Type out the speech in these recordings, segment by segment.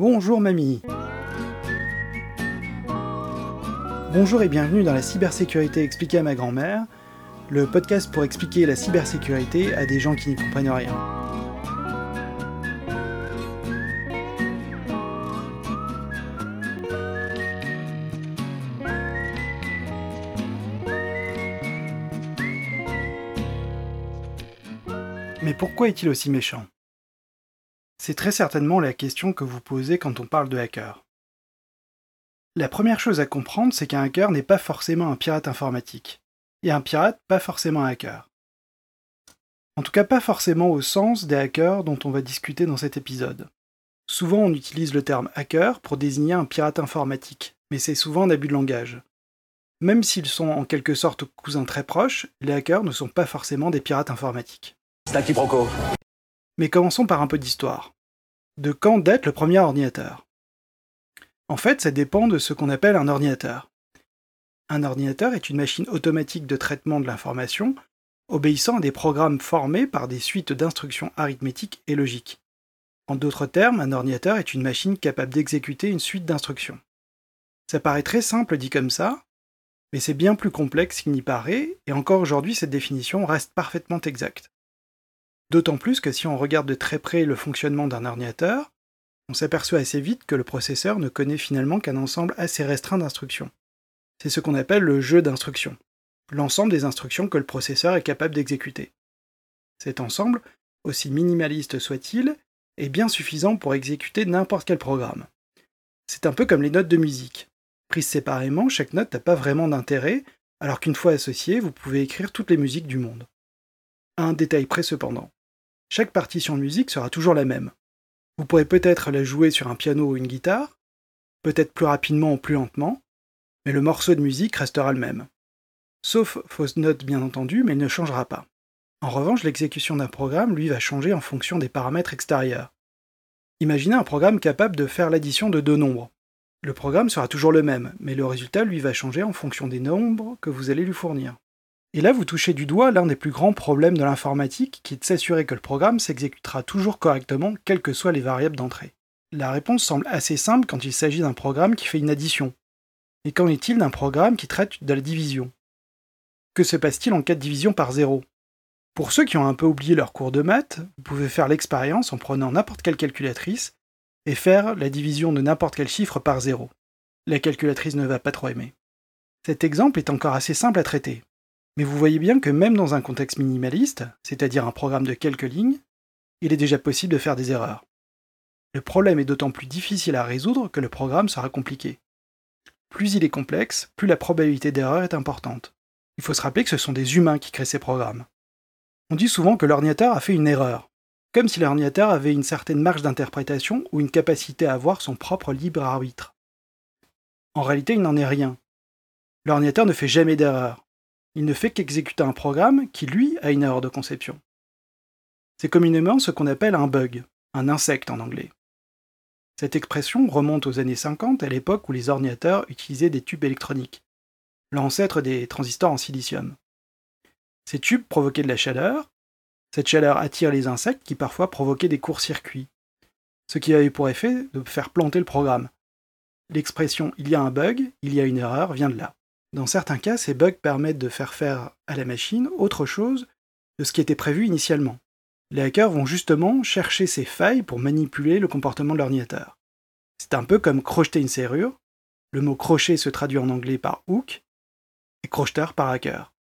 Bonjour mamie Bonjour et bienvenue dans la cybersécurité expliquée à ma grand-mère, le podcast pour expliquer la cybersécurité à des gens qui n'y comprennent rien. Mais pourquoi est-il aussi méchant? C'est très certainement la question que vous posez quand on parle de hacker. La première chose à comprendre, c'est qu'un hacker n'est pas forcément un pirate informatique. Et un pirate, pas forcément un hacker. En tout cas, pas forcément au sens des hackers dont on va discuter dans cet épisode. Souvent, on utilise le terme hacker pour désigner un pirate informatique, mais c'est souvent un abus de langage. Même s'ils sont en quelque sorte cousins très proches, les hackers ne sont pas forcément des pirates informatiques. C'est un. Mais commençons par un peu d'histoire. De quand date le premier ordinateur? En fait, ça dépend de ce qu'on appelle un ordinateur. Un ordinateur est une machine automatique de traitement de l'information obéissant à des programmes formés par des suites d'instructions arithmétiques et logiques. En d'autres termes, un ordinateur est une machine capable d'exécuter une suite d'instructions. Ça paraît très simple dit comme ça, mais c'est bien plus complexe qu'il n'y paraît, et encore aujourd'hui cette définition reste parfaitement exacte. D'autant plus que si on regarde de très près le fonctionnement d'un ordinateur, on s'aperçoit assez vite que le processeur ne connaît finalement qu'un ensemble assez restreint d'instructions. C'est ce qu'on appelle le jeu d'instructions, l'ensemble des instructions que le processeur est capable d'exécuter. Cet ensemble, aussi minimaliste soit-il, est bien suffisant pour exécuter n'importe quel programme. C'est un peu comme les notes de musique. Prises séparément, chaque note n'a pas vraiment d'intérêt, alors qu'une fois associée, vous pouvez écrire toutes les musiques du monde. Un détail près cependant. Chaque partition de musique sera toujours la même. Vous pourrez peut-être la jouer sur un piano ou une guitare, peut-être plus rapidement ou plus lentement, mais le morceau de musique restera le même. Sauf fausse note bien entendu, mais il ne changera pas. En revanche, l'exécution d'un programme, lui, va changer en fonction des paramètres extérieurs. Imaginez un programme capable de faire l'addition de deux nombres. Le programme sera toujours le même, mais le résultat, lui, va changer en fonction des nombres que vous allez lui fournir. Et là, vous touchez du doigt l'un des plus grands problèmes de l'informatique, qui est de s'assurer que le programme s'exécutera toujours correctement, quelles que soient les variables d'entrée. La réponse semble assez simple quand il s'agit d'un programme qui fait une addition. Mais qu'en est-il d'un programme qui traite de la division? Que se passe-t-il en cas de division par zéro? Pour ceux qui ont un peu oublié leur cours de maths, vous pouvez faire l'expérience en prenant n'importe quelle calculatrice et faire la division de n'importe quel chiffre par zéro. La calculatrice ne va pas trop aimer. Cet exemple est encore assez simple à traiter. Mais vous voyez bien que même dans un contexte minimaliste, c'est-à-dire un programme de quelques lignes, il est déjà possible de faire des erreurs. Le problème est d'autant plus difficile à résoudre que le programme sera compliqué. Plus il est complexe, plus la probabilité d'erreur est importante. Il faut se rappeler que ce sont des humains qui créent ces programmes. On dit souvent que l'ordinateur a fait une erreur, comme si l'ordinateur avait une certaine marge d'interprétation ou une capacité à avoir son propre libre arbitre. En réalité, il n'en est rien. L'ordinateur ne fait jamais d'erreur il ne fait qu'exécuter un programme qui, lui, a une erreur de conception. C'est communément ce qu'on appelle un bug, un insecte en anglais. Cette expression remonte aux années 50, à l'époque où les ordinateurs utilisaient des tubes électroniques, l'ancêtre des transistors en silicium. Ces tubes provoquaient de la chaleur, cette chaleur attire les insectes qui parfois provoquaient des courts-circuits, ce qui avait pour effet de faire planter le programme. L'expression il y a un bug, il y a une erreur vient de là. Dans certains cas, ces bugs permettent de faire faire à la machine autre chose de ce qui était prévu initialement. Les hackers vont justement chercher ces failles pour manipuler le comportement de l'ordinateur. C'est un peu comme crocheter une serrure. Le mot crochet se traduit en anglais par hook et crocheteur par hacker.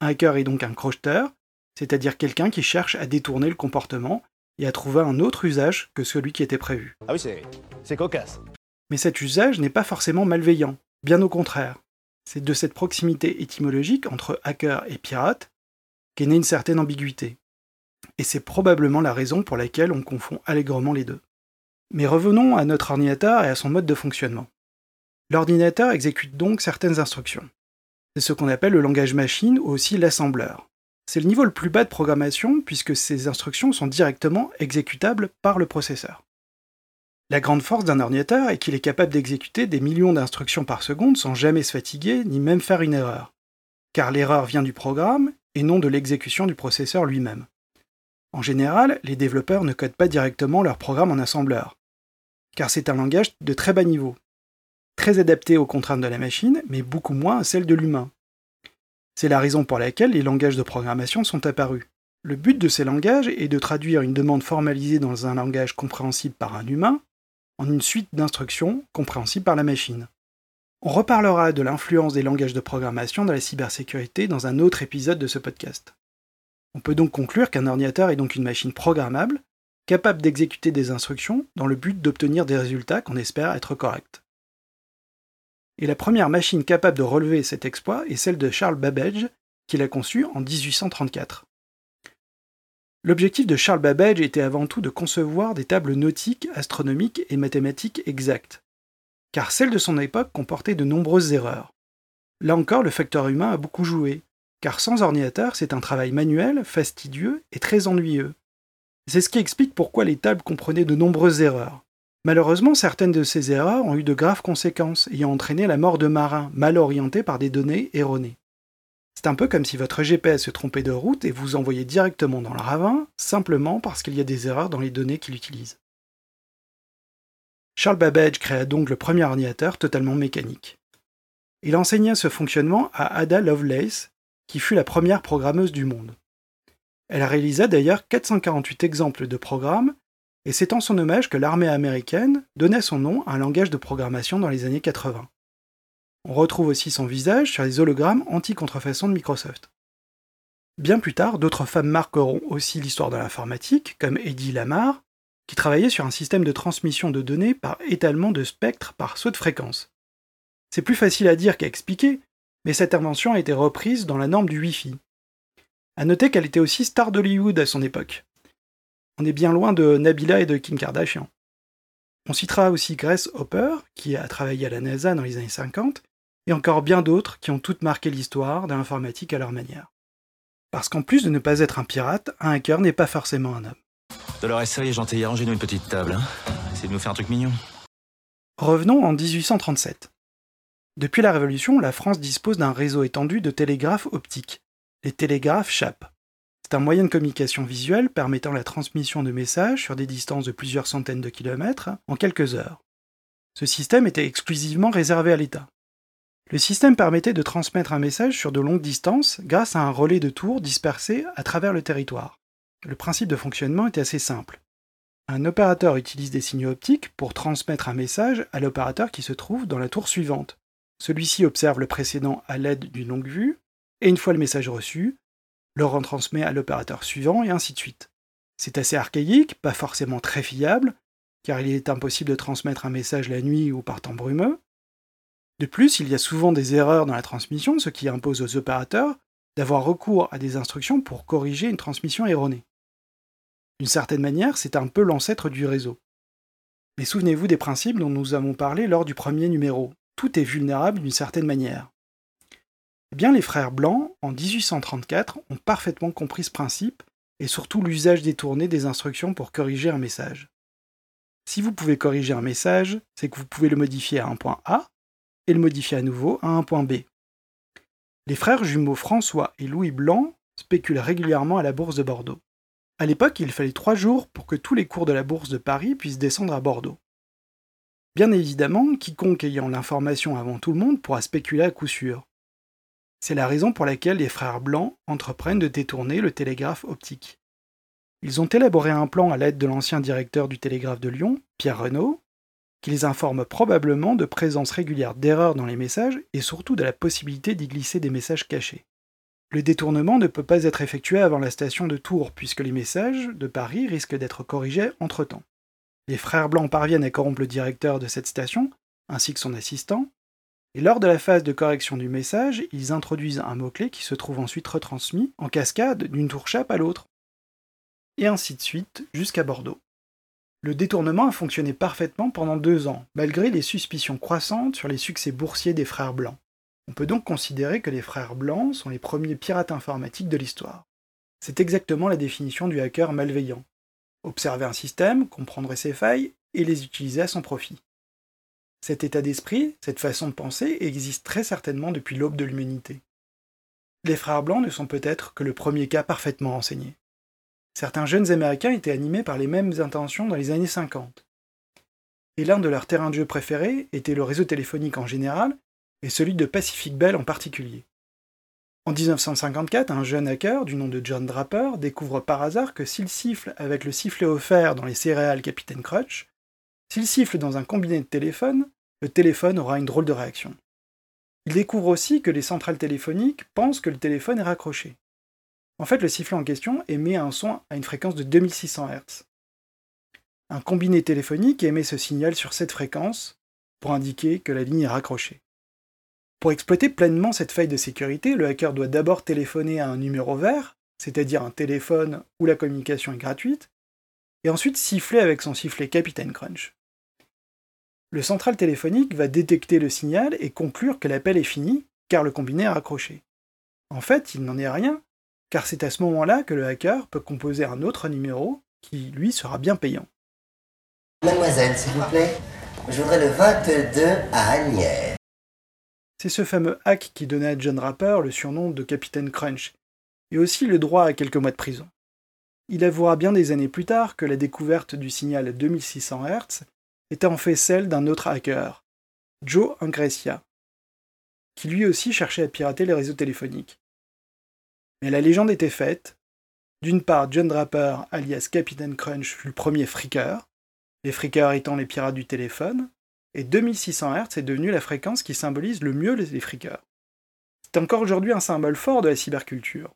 Un hacker est donc un crocheteur, c'est-à-dire quelqu'un qui cherche à détourner le comportement et à trouver un autre usage que celui qui était prévu. Ah oui, c'est cocasse. Mais cet usage n'est pas forcément malveillant, bien au contraire. C'est de cette proximité étymologique entre hacker et pirate qu'est née une certaine ambiguïté. Et c'est probablement la raison pour laquelle on confond allègrement les deux. Mais revenons à notre ordinateur et à son mode de fonctionnement. L'ordinateur exécute donc certaines instructions. C'est ce qu'on appelle le langage machine ou aussi l'assembleur. C'est le niveau le plus bas de programmation puisque ces instructions sont directement exécutables par le processeur. La grande force d'un ordinateur est qu'il est capable d'exécuter des millions d'instructions par seconde sans jamais se fatiguer ni même faire une erreur. Car l'erreur vient du programme et non de l'exécution du processeur lui-même. En général, les développeurs ne codent pas directement leur programme en assembleur, car c'est un langage de très bas niveau, très adapté aux contraintes de la machine, mais beaucoup moins à celles de l'humain. C'est la raison pour laquelle les langages de programmation sont apparus. Le but de ces langages est de traduire une demande formalisée dans un langage compréhensible par un humain en une suite d'instructions compréhensibles par la machine. On reparlera de l'influence des langages de programmation dans la cybersécurité dans un autre épisode de ce podcast. On peut donc conclure qu'un ordinateur est donc une machine programmable, capable d'exécuter des instructions dans le but d'obtenir des résultats qu'on espère être corrects. Et la première machine capable de relever cet exploit est celle de Charles Babbage, qu'il a conçue en 1834. L'objectif de Charles Babbage était avant tout de concevoir des tables nautiques, astronomiques et mathématiques exactes, car celles de son époque comportaient de nombreuses erreurs. Là encore, le facteur humain a beaucoup joué, car sans ordinateur, c'est un travail manuel, fastidieux et très ennuyeux. C'est ce qui explique pourquoi les tables comprenaient de nombreuses erreurs. Malheureusement, certaines de ces erreurs ont eu de graves conséquences, ayant entraîné la mort de marins mal orientés par des données erronées. C'est un peu comme si votre GPS se trompait de route et vous envoyait directement dans le ravin, simplement parce qu'il y a des erreurs dans les données qu'il utilise. Charles Babbage créa donc le premier ordinateur totalement mécanique. Il enseigna ce fonctionnement à Ada Lovelace, qui fut la première programmeuse du monde. Elle réalisa d'ailleurs 448 exemples de programmes, et c'est en son hommage que l'armée américaine donna son nom à un langage de programmation dans les années 80. On retrouve aussi son visage sur les hologrammes anti-contrefaçon de Microsoft. Bien plus tard, d'autres femmes marqueront aussi l'histoire de l'informatique, comme Eddie Lamar, qui travaillait sur un système de transmission de données par étalement de spectres par saut de fréquence. C'est plus facile à dire qu'à expliquer, mais cette invention a été reprise dans la norme du Wi-Fi. À noter qu'elle était aussi star d'Hollywood à son époque. On est bien loin de Nabila et de Kim Kardashian. On citera aussi Grace Hopper, qui a travaillé à la NASA dans les années 50, et encore bien d'autres qui ont toutes marqué l'histoire de l'informatique à leur manière. Parce qu'en plus de ne pas être un pirate, un hacker n'est pas forcément un homme. Dolores, sérieux, gentil, arrangez-nous une petite table. Hein Essayez de nous faire un truc mignon. Revenons en 1837. Depuis la Révolution, la France dispose d'un réseau étendu de télégraphes optiques, les télégraphes CHAP. C'est un moyen de communication visuelle permettant la transmission de messages sur des distances de plusieurs centaines de kilomètres en quelques heures. Ce système était exclusivement réservé à l'État. Le système permettait de transmettre un message sur de longues distances grâce à un relais de tours dispersé à travers le territoire. Le principe de fonctionnement était assez simple. Un opérateur utilise des signaux optiques pour transmettre un message à l'opérateur qui se trouve dans la tour suivante. Celui-ci observe le précédent à l'aide d'une longue vue, et une fois le message reçu, le retransmet à l'opérateur suivant, et ainsi de suite. C'est assez archaïque, pas forcément très fiable, car il est impossible de transmettre un message la nuit ou par temps brumeux, de plus, il y a souvent des erreurs dans la transmission, ce qui impose aux opérateurs d'avoir recours à des instructions pour corriger une transmission erronée. D'une certaine manière, c'est un peu l'ancêtre du réseau. Mais souvenez-vous des principes dont nous avons parlé lors du premier numéro. Tout est vulnérable d'une certaine manière. Eh bien, les frères Blancs, en 1834, ont parfaitement compris ce principe et surtout l'usage détourné des instructions pour corriger un message. Si vous pouvez corriger un message, c'est que vous pouvez le modifier à un point A et le modifier à nouveau à un point B. Les frères jumeaux François et Louis Blanc spéculent régulièrement à la bourse de Bordeaux. À l'époque, il fallait trois jours pour que tous les cours de la bourse de Paris puissent descendre à Bordeaux. Bien évidemment, quiconque ayant l'information avant tout le monde pourra spéculer à coup sûr. C'est la raison pour laquelle les frères Blancs entreprennent de détourner le télégraphe optique. Ils ont élaboré un plan à l'aide de l'ancien directeur du télégraphe de Lyon, Pierre Renaud, qui les informe probablement de présence régulière d'erreurs dans les messages et surtout de la possibilité d'y glisser des messages cachés. Le détournement ne peut pas être effectué avant la station de Tours, puisque les messages de Paris risquent d'être corrigés entre-temps. Les frères blancs parviennent à corrompre le directeur de cette station, ainsi que son assistant, et lors de la phase de correction du message, ils introduisent un mot-clé qui se trouve ensuite retransmis en cascade d'une tour chape à l'autre. Et ainsi de suite jusqu'à Bordeaux. Le détournement a fonctionné parfaitement pendant deux ans, malgré les suspicions croissantes sur les succès boursiers des frères blancs. On peut donc considérer que les frères blancs sont les premiers pirates informatiques de l'histoire. C'est exactement la définition du hacker malveillant. Observer un système, comprendre ses failles et les utiliser à son profit. Cet état d'esprit, cette façon de penser existe très certainement depuis l'aube de l'humanité. Les frères blancs ne sont peut-être que le premier cas parfaitement enseigné. Certains jeunes Américains étaient animés par les mêmes intentions dans les années 50. et l'un de leurs terrains de jeu préférés était le réseau téléphonique en général et celui de Pacific Bell en particulier. En 1954, un jeune hacker du nom de John Draper découvre par hasard que s'il siffle avec le sifflet offert dans les céréales Capitaine Crutch, s'il siffle dans un combiné de téléphone, le téléphone aura une drôle de réaction. Il découvre aussi que les centrales téléphoniques pensent que le téléphone est raccroché. En fait, le sifflet en question émet un son à une fréquence de 2600 Hz. Un combiné téléphonique émet ce signal sur cette fréquence pour indiquer que la ligne est raccrochée. Pour exploiter pleinement cette faille de sécurité, le hacker doit d'abord téléphoner à un numéro vert, c'est-à-dire un téléphone où la communication est gratuite, et ensuite siffler avec son sifflet Capitaine Crunch. Le central téléphonique va détecter le signal et conclure que l'appel est fini, car le combiné est raccroché. En fait, il n'en est rien, car c'est à ce moment-là que le hacker peut composer un autre numéro qui, lui, sera bien payant. Mademoiselle, s'il vous plaît, je voudrais le 22 à Agnières. C'est ce fameux hack qui donnait à John Rapper le surnom de Capitaine Crunch, et aussi le droit à quelques mois de prison. Il avouera bien des années plus tard que la découverte du signal 2600 Hz était en fait celle d'un autre hacker, Joe Angrecia, qui lui aussi cherchait à pirater les réseaux téléphoniques. Mais la légende était faite. D'une part, John Draper, alias Captain Crunch, fut le premier freaker, les freakers étant les pirates du téléphone, et 2600 Hz est devenu la fréquence qui symbolise le mieux les freakers. C'est encore aujourd'hui un symbole fort de la cyberculture.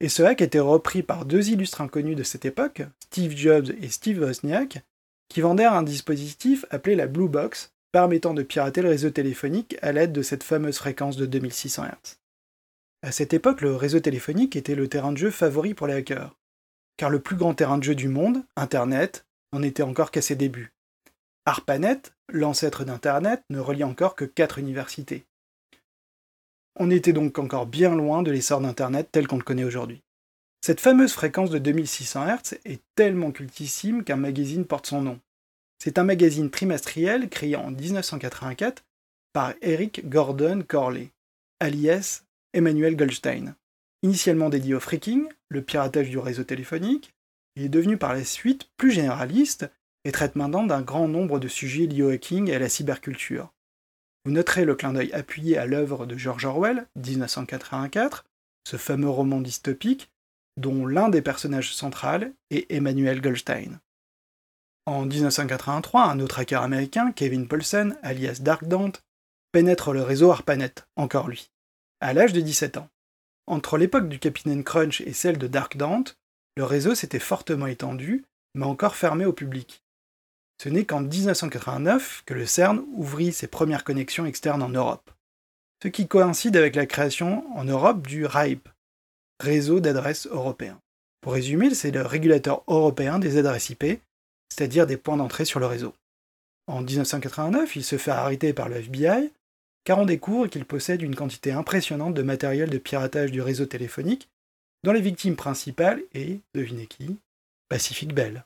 Et ce hack était repris par deux illustres inconnus de cette époque, Steve Jobs et Steve Wozniak, qui vendèrent un dispositif appelé la Blue Box, permettant de pirater le réseau téléphonique à l'aide de cette fameuse fréquence de 2600 Hz. À cette époque, le réseau téléphonique était le terrain de jeu favori pour les hackers, car le plus grand terrain de jeu du monde, Internet, n'en était encore qu'à ses débuts. ARPANET, l'ancêtre d'Internet, ne relie encore que quatre universités. On était donc encore bien loin de l'essor d'Internet tel qu'on le connaît aujourd'hui. Cette fameuse fréquence de 2600 Hz est tellement cultissime qu'un magazine porte son nom. C'est un magazine trimestriel créé en 1984 par Eric Gordon Corley, alias Emmanuel Goldstein. Initialement dédié au freaking, le piratage du réseau téléphonique, il est devenu par la suite plus généraliste et traite maintenant d'un grand nombre de sujets liés au hacking et à la cyberculture. Vous noterez le clin d'œil appuyé à l'œuvre de George Orwell, 1984, ce fameux roman dystopique, dont l'un des personnages centraux est Emmanuel Goldstein. En 1983, un autre hacker américain, Kevin Paulsen, alias Dark Dante, pénètre le réseau ARPANET, encore lui à l'âge de 17 ans. Entre l'époque du Capitaine Crunch et celle de Dark Dante, le réseau s'était fortement étendu, mais encore fermé au public. Ce n'est qu'en 1989 que le CERN ouvrit ses premières connexions externes en Europe, ce qui coïncide avec la création en Europe du RIPE, Réseau d'adresses européen. Pour résumer, c'est le régulateur européen des adresses IP, c'est-à-dire des points d'entrée sur le réseau. En 1989, il se fait arrêter par le FBI car on découvre qu'il possède une quantité impressionnante de matériel de piratage du réseau téléphonique, dont les victimes principales est, devinez qui, Pacific Bell.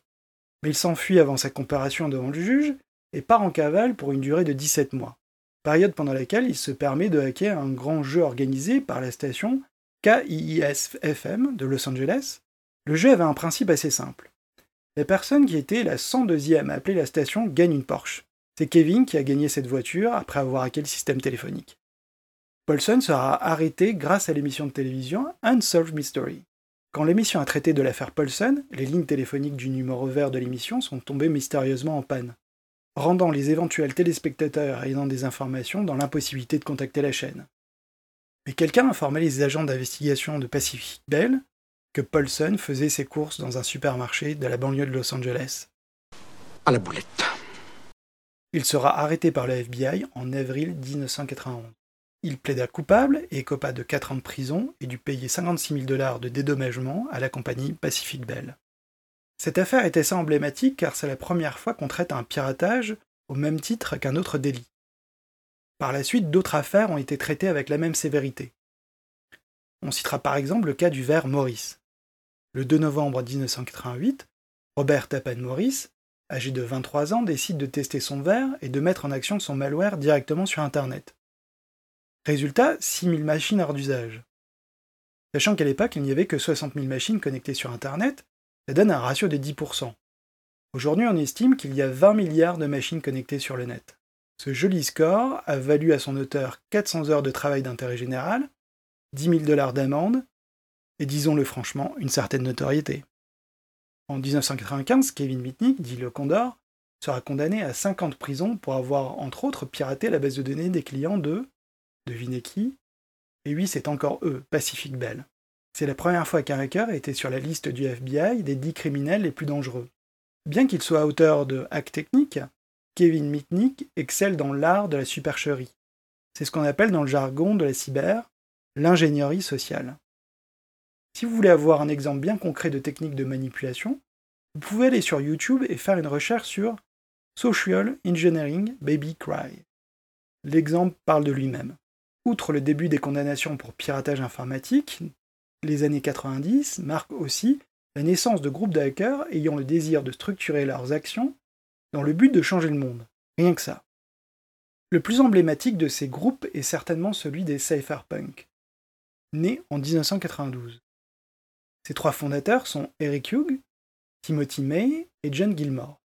Mais il s'enfuit avant sa comparation devant le juge et part en cavale pour une durée de 17 mois, période pendant laquelle il se permet de hacker un grand jeu organisé par la station KIIS-FM de Los Angeles. Le jeu avait un principe assez simple. La personne qui était la 102e à appeler la station gagne une Porsche. C'est Kevin qui a gagné cette voiture après avoir hacké le système téléphonique. Paulson sera arrêté grâce à l'émission de télévision Unsolved Mystery. Quand l'émission a traité de l'affaire Paulson, les lignes téléphoniques du numéro vert de l'émission sont tombées mystérieusement en panne, rendant les éventuels téléspectateurs ayant des informations dans l'impossibilité de contacter la chaîne. Mais quelqu'un informé les agents d'investigation de Pacific Bell que Paulson faisait ses courses dans un supermarché de la banlieue de Los Angeles. À la boulette. Il sera arrêté par le FBI en avril 1991. Il plaida coupable et écopa de 4 ans de prison et dut payer 56 000 dollars de dédommagement à la compagnie Pacific Bell. Cette affaire est assez emblématique car c'est la première fois qu'on traite un piratage au même titre qu'un autre délit. Par la suite, d'autres affaires ont été traitées avec la même sévérité. On citera par exemple le cas du verre Morris. Le 2 novembre 1988, Robert Tappan Morris âgé de 23 ans, décide de tester son verre et de mettre en action son malware directement sur Internet. Résultat, 6000 machines hors d'usage. Sachant qu'à l'époque, il n'y avait que 60 000 machines connectées sur Internet, ça donne un ratio de 10%. Aujourd'hui, on estime qu'il y a 20 milliards de machines connectées sur le net. Ce joli score a valu à son auteur 400 heures de travail d'intérêt général, 10 000 dollars d'amende, et disons-le franchement, une certaine notoriété. En 1995, Kevin Mitnick, dit le Condor, sera condamné à 50 prisons pour avoir, entre autres, piraté la base de données des clients de, devinez qui, et oui, c'est encore eux, Pacific Bell. C'est la première fois qu'un hacker était sur la liste du FBI des 10 criminels les plus dangereux. Bien qu'il soit auteur de hacks techniques, Kevin Mitnick excelle dans l'art de la supercherie. C'est ce qu'on appelle dans le jargon de la cyber l'ingénierie sociale. Si vous voulez avoir un exemple bien concret de technique de manipulation, vous pouvez aller sur YouTube et faire une recherche sur Social Engineering Baby Cry. L'exemple parle de lui-même. Outre le début des condamnations pour piratage informatique, les années 90 marquent aussi la naissance de groupes de hackers ayant le désir de structurer leurs actions dans le but de changer le monde. Rien que ça. Le plus emblématique de ces groupes est certainement celui des cypherpunks, nés en 1992. Ces trois fondateurs sont Eric Hugh, Timothy May et John Gilmore.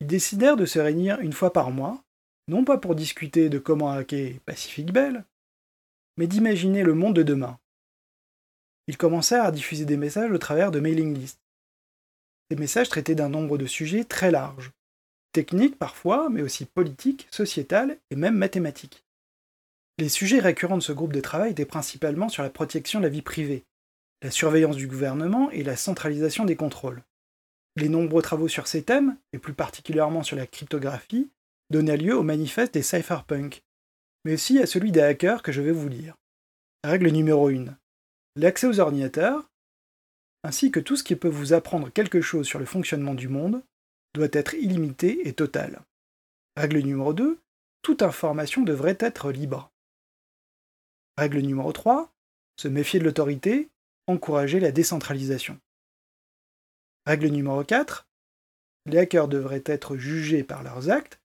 Ils décidèrent de se réunir une fois par mois, non pas pour discuter de comment hacker Pacific Bell, mais d'imaginer le monde de demain. Ils commencèrent à diffuser des messages au travers de mailing lists. Ces messages traitaient d'un nombre de sujets très larges, techniques parfois, mais aussi politiques, sociétales et même mathématiques. Les sujets récurrents de ce groupe de travail étaient principalement sur la protection de la vie privée, la surveillance du gouvernement et la centralisation des contrôles. Les nombreux travaux sur ces thèmes, et plus particulièrement sur la cryptographie, donnaient lieu au manifeste des cypherpunks, mais aussi à celui des hackers que je vais vous lire. Règle numéro 1. L'accès aux ordinateurs, ainsi que tout ce qui peut vous apprendre quelque chose sur le fonctionnement du monde, doit être illimité et total. Règle numéro 2. Toute information devrait être libre. Règle numéro 3. Se méfier de l'autorité encourager la décentralisation. Règle numéro 4. Les hackers devraient être jugés par leurs actes,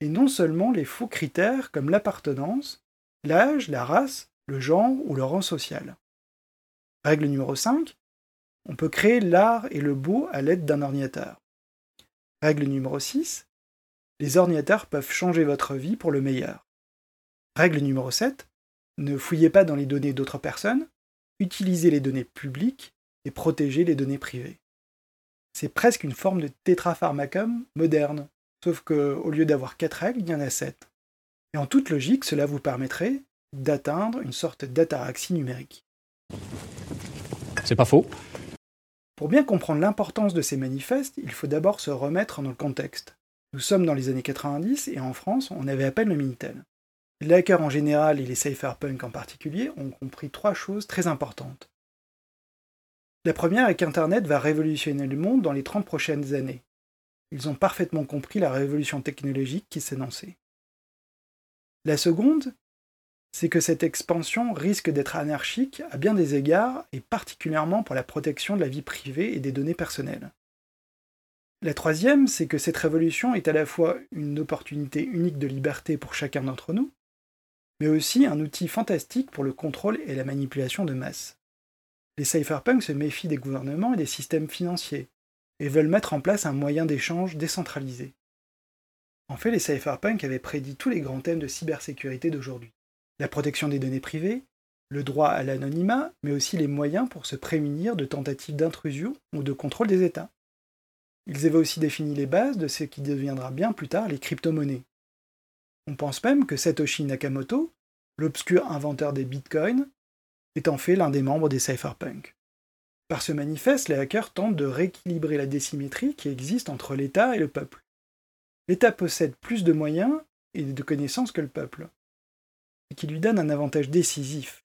et non seulement les faux critères comme l'appartenance, l'âge, la race, le genre ou le rang social. Règle numéro 5. On peut créer l'art et le beau à l'aide d'un ordinateur. Règle numéro 6. Les ordinateurs peuvent changer votre vie pour le meilleur. Règle numéro 7. Ne fouillez pas dans les données d'autres personnes, utiliser les données publiques et protéger les données privées. C'est presque une forme de tétrapharmacum moderne, sauf qu'au lieu d'avoir quatre règles, il y en a sept. Et en toute logique, cela vous permettrait d'atteindre une sorte d'ataraxie numérique. C'est pas faux. Pour bien comprendre l'importance de ces manifestes, il faut d'abord se remettre dans le contexte. Nous sommes dans les années 90 et en France, on avait à peine le Minitel. Les hackers en général et les cypherpunks en particulier ont compris trois choses très importantes. La première est qu'Internet va révolutionner le monde dans les 30 prochaines années. Ils ont parfaitement compris la révolution technologique qui s'annonçait. La seconde, c'est que cette expansion risque d'être anarchique à bien des égards et particulièrement pour la protection de la vie privée et des données personnelles. La troisième, c'est que cette révolution est à la fois une opportunité unique de liberté pour chacun d'entre nous, mais aussi un outil fantastique pour le contrôle et la manipulation de masse. Les cypherpunks se méfient des gouvernements et des systèmes financiers, et veulent mettre en place un moyen d'échange décentralisé. En fait, les cypherpunks avaient prédit tous les grands thèmes de cybersécurité d'aujourd'hui. La protection des données privées, le droit à l'anonymat, mais aussi les moyens pour se prémunir de tentatives d'intrusion ou de contrôle des États. Ils avaient aussi défini les bases de ce qui deviendra bien plus tard les crypto-monnaies, on pense même que Satoshi Nakamoto, l'obscur inventeur des bitcoins, est en fait l'un des membres des cypherpunks. Par ce manifeste, les hackers tentent de rééquilibrer la désymétrie qui existe entre l'État et le peuple. L'État possède plus de moyens et de connaissances que le peuple, et qui lui donne un avantage décisif,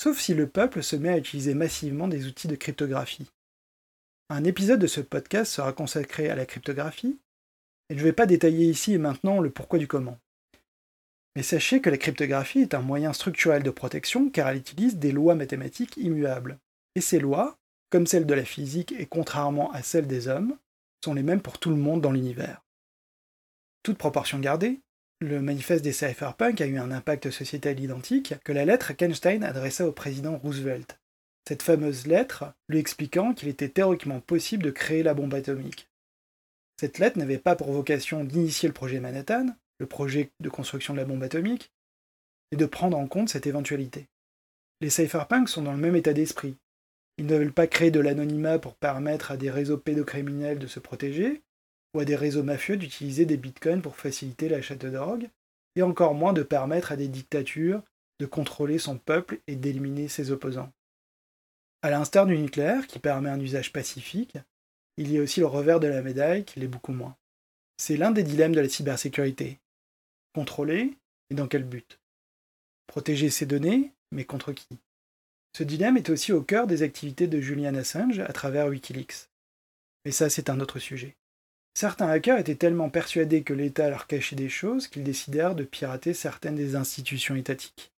sauf si le peuple se met à utiliser massivement des outils de cryptographie. Un épisode de ce podcast sera consacré à la cryptographie, et je ne vais pas détailler ici et maintenant le pourquoi du comment. Mais sachez que la cryptographie est un moyen structurel de protection car elle utilise des lois mathématiques immuables. Et ces lois, comme celles de la physique et contrairement à celles des hommes, sont les mêmes pour tout le monde dans l'univers. Toute proportion gardée, le manifeste des cypherpunks a eu un impact sociétal identique que la lettre qu'Einstein adressa au président Roosevelt. Cette fameuse lettre lui expliquant qu'il était théoriquement possible de créer la bombe atomique. Cette lettre n'avait pas pour vocation d'initier le projet Manhattan, le projet de construction de la bombe atomique, et de prendre en compte cette éventualité. Les cypherpunks sont dans le même état d'esprit. Ils ne veulent pas créer de l'anonymat pour permettre à des réseaux pédocriminels de se protéger, ou à des réseaux mafieux d'utiliser des bitcoins pour faciliter l'achat de drogue, et encore moins de permettre à des dictatures de contrôler son peuple et d'éliminer ses opposants. À l'instar du nucléaire, qui permet un usage pacifique, il y a aussi le revers de la médaille qui l'est beaucoup moins. C'est l'un des dilemmes de la cybersécurité. Contrôler, et dans quel but? Protéger ses données, mais contre qui? Ce dilemme est aussi au cœur des activités de Julian Assange à travers Wikileaks. Mais ça, c'est un autre sujet. Certains hackers étaient tellement persuadés que l'État leur cachait des choses qu'ils décidèrent de pirater certaines des institutions étatiques.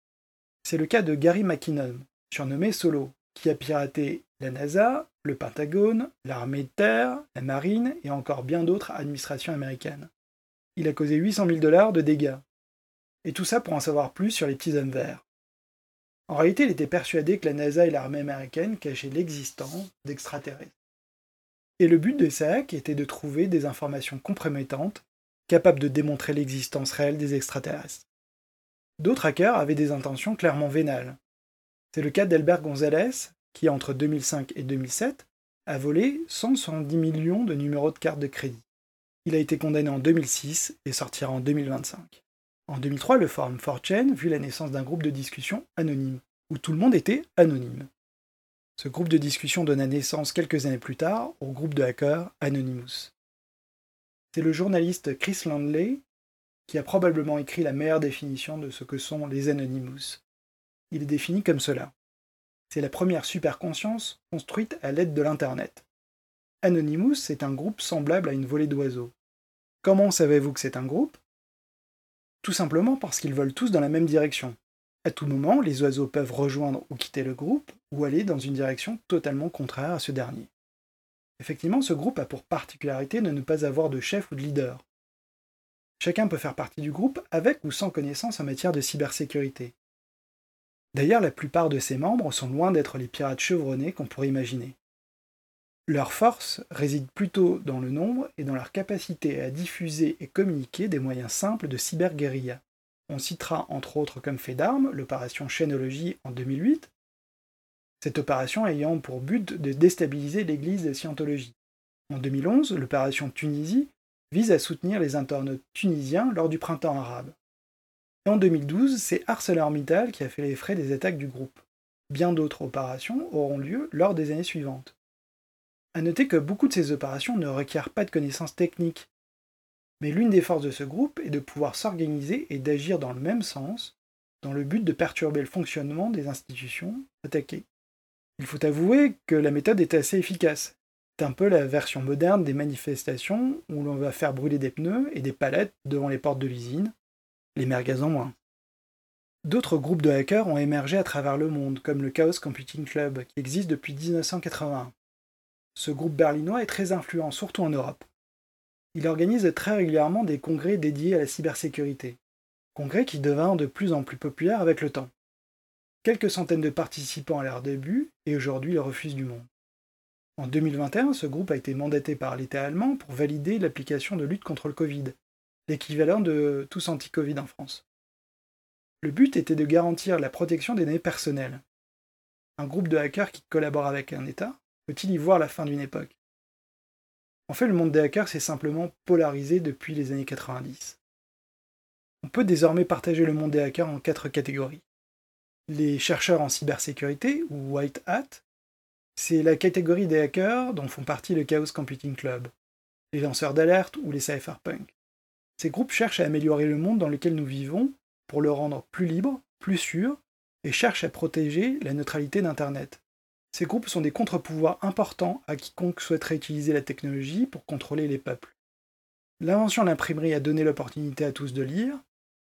C'est le cas de Gary McKinnon, surnommé Solo, qui a piraté la NASA, le Pentagone, l'armée de terre, la marine et encore bien d'autres administrations américaines. Il a causé 800 000 dollars de dégâts. Et tout ça pour en savoir plus sur les petits hommes verts. En réalité, il était persuadé que la NASA et l'armée américaine cachaient l'existence d'extraterrestres. Et le but de SAC était de trouver des informations compromettantes capables de démontrer l'existence réelle des extraterrestres. D'autres hackers avaient des intentions clairement vénales. C'est le cas d'Albert Gonzalez, qui entre 2005 et 2007 a volé 170 millions de numéros de carte de crédit. Il a été condamné en 2006 et sortira en 2025. En 2003, le forum 4chan vit la naissance d'un groupe de discussion anonyme, où tout le monde était anonyme. Ce groupe de discussion donna naissance quelques années plus tard au groupe de hackers Anonymous. C'est le journaliste Chris Landley qui a probablement écrit la meilleure définition de ce que sont les Anonymous. Il est défini comme cela. C'est la première superconscience construite à l'aide de l'Internet. Anonymous est un groupe semblable à une volée d'oiseaux. Comment savez-vous que c'est un groupe? Tout simplement parce qu'ils volent tous dans la même direction. À tout moment, les oiseaux peuvent rejoindre ou quitter le groupe, ou aller dans une direction totalement contraire à ce dernier. Effectivement, ce groupe a pour particularité de ne pas avoir de chef ou de leader. Chacun peut faire partie du groupe avec ou sans connaissance en matière de cybersécurité. D'ailleurs, la plupart de ses membres sont loin d'être les pirates chevronnés qu'on pourrait imaginer. Leur force réside plutôt dans le nombre et dans leur capacité à diffuser et communiquer des moyens simples de cyberguérilla. On citera entre autres comme fait d'armes l'opération Chaînologie en 2008, cette opération ayant pour but de déstabiliser l'église de Scientologie. En 2011, l'opération Tunisie vise à soutenir les internautes tunisiens lors du printemps arabe. Et en 2012, c'est ArcelorMittal qui a fait les frais des attaques du groupe. Bien d'autres opérations auront lieu lors des années suivantes. A noter que beaucoup de ces opérations ne requièrent pas de connaissances techniques, mais l'une des forces de ce groupe est de pouvoir s'organiser et d'agir dans le même sens, dans le but de perturber le fonctionnement des institutions attaquées. Il faut avouer que la méthode est assez efficace. C'est un peu la version moderne des manifestations où l'on va faire brûler des pneus et des palettes devant les portes de l'usine, les merguez en moins. D'autres groupes de hackers ont émergé à travers le monde, comme le Chaos Computing Club, qui existe depuis 1981. Ce groupe berlinois est très influent, surtout en Europe. Il organise très régulièrement des congrès dédiés à la cybersécurité, congrès qui devinrent de plus en plus populaires avec le temps. Quelques centaines de participants à leur début, et aujourd'hui le refusent du monde. En 2021, ce groupe a été mandaté par l'État allemand pour valider l'application de lutte contre le Covid, l'équivalent de tous anti-Covid en France. Le but était de garantir la protection des données personnelles. Un groupe de hackers qui collabore avec un État peut-il y voir la fin d'une époque? En fait, le monde des hackers s'est simplement polarisé depuis les années 90. On peut désormais partager le monde des hackers en quatre catégories. Les chercheurs en cybersécurité, ou White Hat, c'est la catégorie des hackers dont font partie le Chaos Computing Club, les lanceurs d'alerte ou les cypherpunks. Ces groupes cherchent à améliorer le monde dans lequel nous vivons pour le rendre plus libre, plus sûr, et cherchent à protéger la neutralité d'Internet. Ces groupes sont des contre-pouvoirs importants à quiconque souhaiterait utiliser la technologie pour contrôler les peuples. L'invention de l'imprimerie a donné l'opportunité à tous de lire,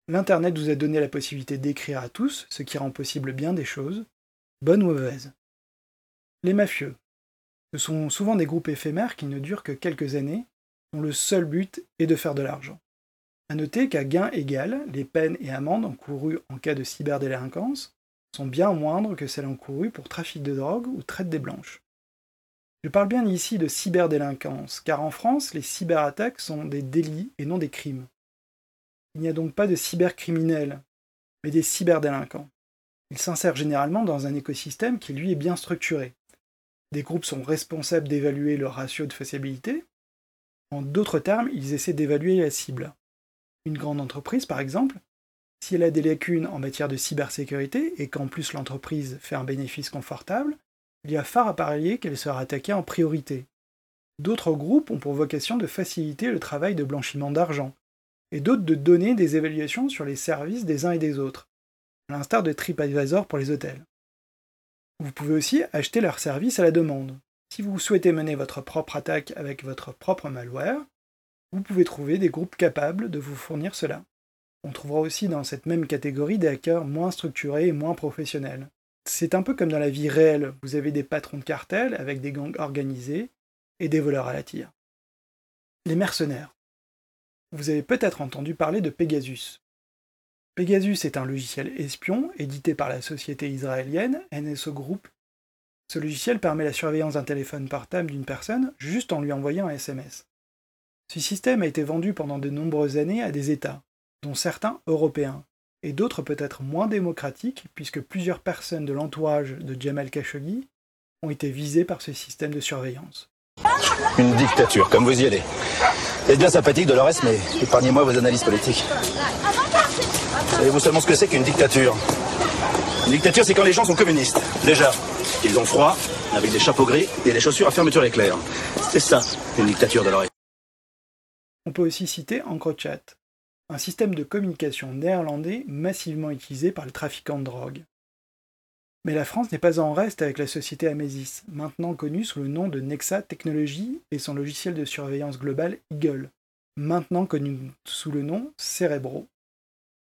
l'Internet vous a donné la possibilité d'écrire à tous, ce qui rend possible bien des choses, bonnes ou mauvaises. Les mafieux. Ce sont souvent des groupes éphémères qui ne durent que quelques années, dont le seul but est de faire de l'argent. A noter qu'à gain égal, les peines et amendes encourues en cas de cyberdélinquance sont bien moindres que celles encourues pour trafic de drogue ou traite des blanches. Je parle bien ici de cyberdélinquance, car en France, les cyberattaques sont des délits et non des crimes. Il n'y a donc pas de cybercriminels, mais des cyberdélinquants. Ils s'insèrent généralement dans un écosystème qui lui est bien structuré. Des groupes sont responsables d'évaluer le ratio de faisabilité. En d'autres termes, ils essaient d'évaluer la cible. Une grande entreprise, par exemple, si elle a des lacunes en matière de cybersécurité et qu'en plus l'entreprise fait un bénéfice confortable, il y a phare à parier qu'elle sera attaquée en priorité. D'autres groupes ont pour vocation de faciliter le travail de blanchiment d'argent, et d'autres de donner des évaluations sur les services des uns et des autres, à l'instar de TripAdvisor pour les hôtels. Vous pouvez aussi acheter leurs services à la demande. Si vous souhaitez mener votre propre attaque avec votre propre malware, vous pouvez trouver des groupes capables de vous fournir cela. On trouvera aussi dans cette même catégorie des hackers moins structurés et moins professionnels. C'est un peu comme dans la vie réelle, vous avez des patrons de cartels avec des gangs organisés et des voleurs à la tire. Les mercenaires. Vous avez peut-être entendu parler de Pegasus. Pegasus est un logiciel espion édité par la société israélienne NSO Group. Ce logiciel permet la surveillance d'un téléphone portable d'une personne juste en lui envoyant un SMS. Ce système a été vendu pendant de nombreuses années à des États, dont certains européens, et d'autres peut-être moins démocratiques, puisque plusieurs personnes de l'entourage de Jamal Khashoggi ont été visées par ce système de surveillance. Une dictature, comme vous y allez. C'est bien sympathique Dolores, mais épargnez-moi vos analyses politiques. Savez-vous seulement ce que c'est qu'une dictature? Une dictature, c'est quand les gens sont communistes. Déjà, ils ont froid, avec des chapeaux gris et des chaussures à fermeture éclair. C'est ça, une dictature, Dolores. On peut aussi citer EncroChat, un système de communication néerlandais massivement utilisé par les trafiquants de drogue. Mais la France n'est pas en reste avec la société Amesis, maintenant connue sous le nom de Nexa Technologies et son logiciel de surveillance globale Eagle, maintenant connu sous le nom Cerebro.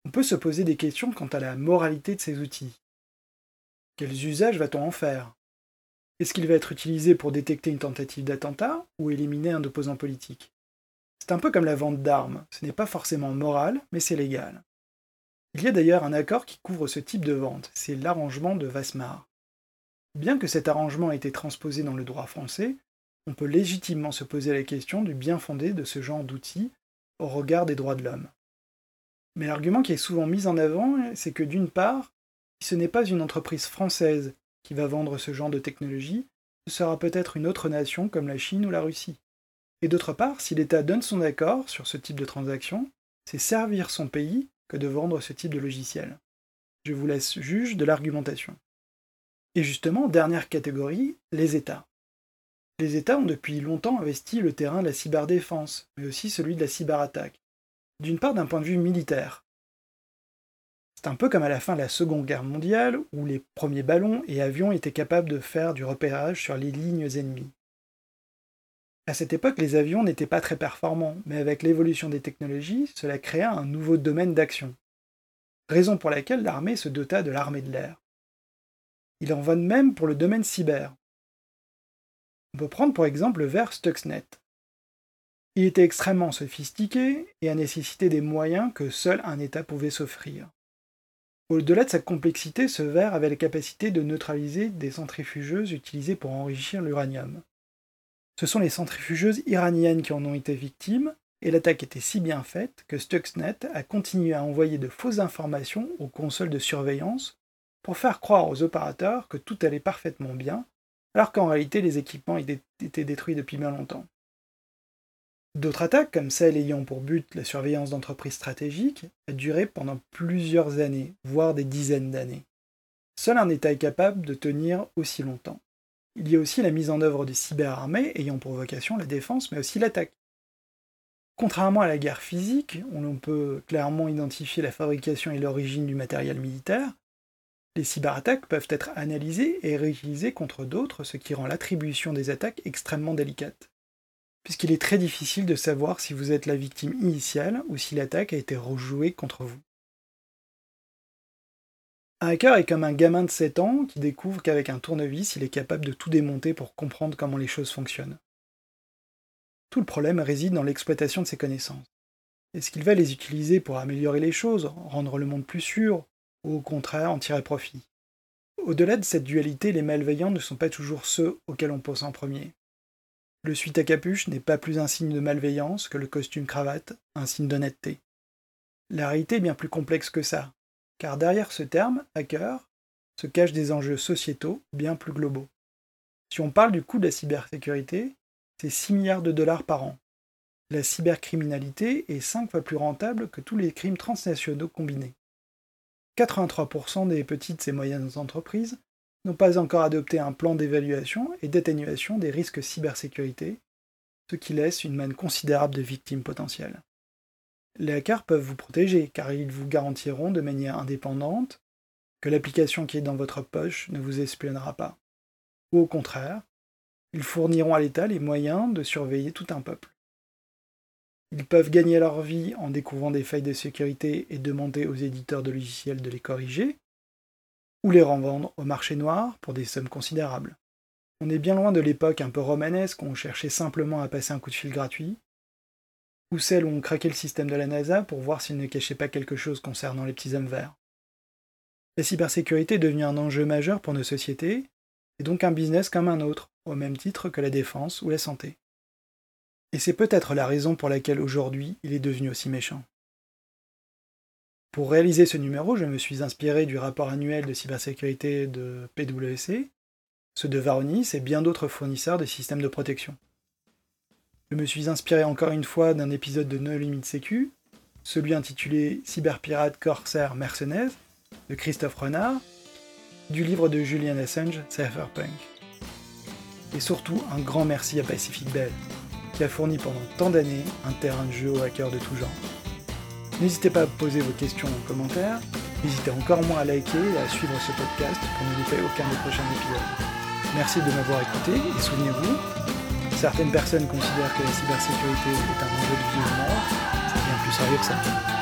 On peut se poser des questions quant à la moralité de ces outils. Quels usages va-t-on en faire? Est-ce qu'il va être utilisé pour détecter une tentative d'attentat ou éliminer un opposant politique? C'est un peu comme la vente d'armes, ce n'est pas forcément moral, mais c'est légal. Il y a d'ailleurs un accord qui couvre ce type de vente, c'est l'arrangement de Wasmar. Bien que cet arrangement ait été transposé dans le droit français, on peut légitimement se poser la question du bien fondé de ce genre d'outils au regard des droits de l'homme. Mais l'argument qui est souvent mis en avant, c'est que d'une part, si ce n'est pas une entreprise française qui va vendre ce genre de technologie, ce sera peut-être une autre nation comme la Chine ou la Russie. Et d'autre part, si l'État donne son accord sur ce type de transaction, c'est servir son pays que de vendre ce type de logiciel. Je vous laisse juge de l'argumentation. Et justement, dernière catégorie, les États. Les États ont depuis longtemps investi le terrain de la cyberdéfense, mais aussi celui de la cyberattaque. D'une part d'un point de vue militaire. C'est un peu comme à la fin de la Seconde Guerre mondiale, où les premiers ballons et avions étaient capables de faire du repérage sur les lignes ennemies. À cette époque, les avions n'étaient pas très performants, mais avec l'évolution des technologies, cela créa un nouveau domaine d'action. Raison pour laquelle l'armée se dota de l'armée de l'air. Il en va de même pour le domaine cyber. On peut prendre pour exemple le verre Stuxnet. Il était extrêmement sophistiqué et a nécessité des moyens que seul un État pouvait s'offrir. Au-delà de sa complexité, ce verre avait la capacité de neutraliser des centrifugeuses utilisées pour enrichir l'uranium. Ce sont les centrifugeuses iraniennes qui en ont été victimes, et l'attaque était si bien faite que Stuxnet a continué à envoyer de fausses informations aux consoles de surveillance pour faire croire aux opérateurs que tout allait parfaitement bien, alors qu'en réalité les équipements étaient détruits depuis bien longtemps. D'autres attaques, comme celle ayant pour but la surveillance d'entreprises stratégiques, a duré pendant plusieurs années, voire des dizaines d'années. Seul un État est capable de tenir aussi longtemps. Il y a aussi la mise en œuvre des cyberarmées ayant pour vocation la défense, mais aussi l'attaque. Contrairement à la guerre physique, où l'on peut clairement identifier la fabrication et l'origine du matériel militaire, les cyberattaques peuvent être analysées et réutilisées contre d'autres, ce qui rend l'attribution des attaques extrêmement délicate. Puisqu'il est très difficile de savoir si vous êtes la victime initiale ou si l'attaque a été rejouée contre vous. Un hacker est comme un gamin de 7 ans qui découvre qu'avec un tournevis, il est capable de tout démonter pour comprendre comment les choses fonctionnent. Tout le problème réside dans l'exploitation de ses connaissances. Est-ce qu'il va les utiliser pour améliorer les choses, rendre le monde plus sûr, ou au contraire en tirer profit? Au-delà de cette dualité, les malveillants ne sont pas toujours ceux auxquels on pense en premier. Le suite à capuche n'est pas plus un signe de malveillance que le costume cravate un signe d'honnêteté. La réalité est bien plus complexe que ça, car derrière ce terme, hacker, se cachent des enjeux sociétaux bien plus globaux. Si on parle du coût de la cybersécurité, c'est 6 milliards de dollars par an. La cybercriminalité est 5 fois plus rentable que tous les crimes transnationaux combinés. 83% des petites et moyennes entreprises n'ont pas encore adopté un plan d'évaluation et d'atténuation des risques cybersécurité, ce qui laisse une manne considérable de victimes potentielles. Les hackers peuvent vous protéger car ils vous garantiront de manière indépendante que l'application qui est dans votre poche ne vous espionnera pas. Ou au contraire, ils fourniront à l'État les moyens de surveiller tout un peuple. Ils peuvent gagner leur vie en découvrant des failles de sécurité et demander aux éditeurs de logiciels de les corriger, ou les revendre au marché noir pour des sommes considérables. On est bien loin de l'époque un peu romanesque où on cherchait simplement à passer un coup de fil gratuit, ou celle où on craquait le système de la NASA pour voir s'il ne cachait pas quelque chose concernant les petits hommes verts. La cybersécurité est devenue un enjeu majeur pour nos sociétés, et donc un business comme un autre, au même titre que la défense ou la santé. Et c'est peut-être la raison pour laquelle aujourd'hui il est devenu aussi méchant. Pour réaliser ce numéro, je me suis inspiré du rapport annuel de cybersécurité de PwC, ceux de Varonis et bien d'autres fournisseurs de systèmes de protection. Je me suis inspiré encore une fois d'un épisode de No Limit Sécu, celui intitulé Cyberpirate Corsair Mercenaires de Christophe Renard, du livre de Julian Assange Cypherpunk. Et surtout un grand merci à Pacific Bell, qui a fourni pendant tant d'années un terrain de jeu aux hackers de tout genre. N'hésitez pas à poser vos questions en commentaire, n'hésitez encore moins à liker et à suivre ce podcast pour ne louper aucun des prochains épisodes. Merci de m'avoir écouté et souvenez-vous, certaines personnes considèrent que la cybersécurité est un enjeu de vie ou mort, c'est bien plus sérieux que ça.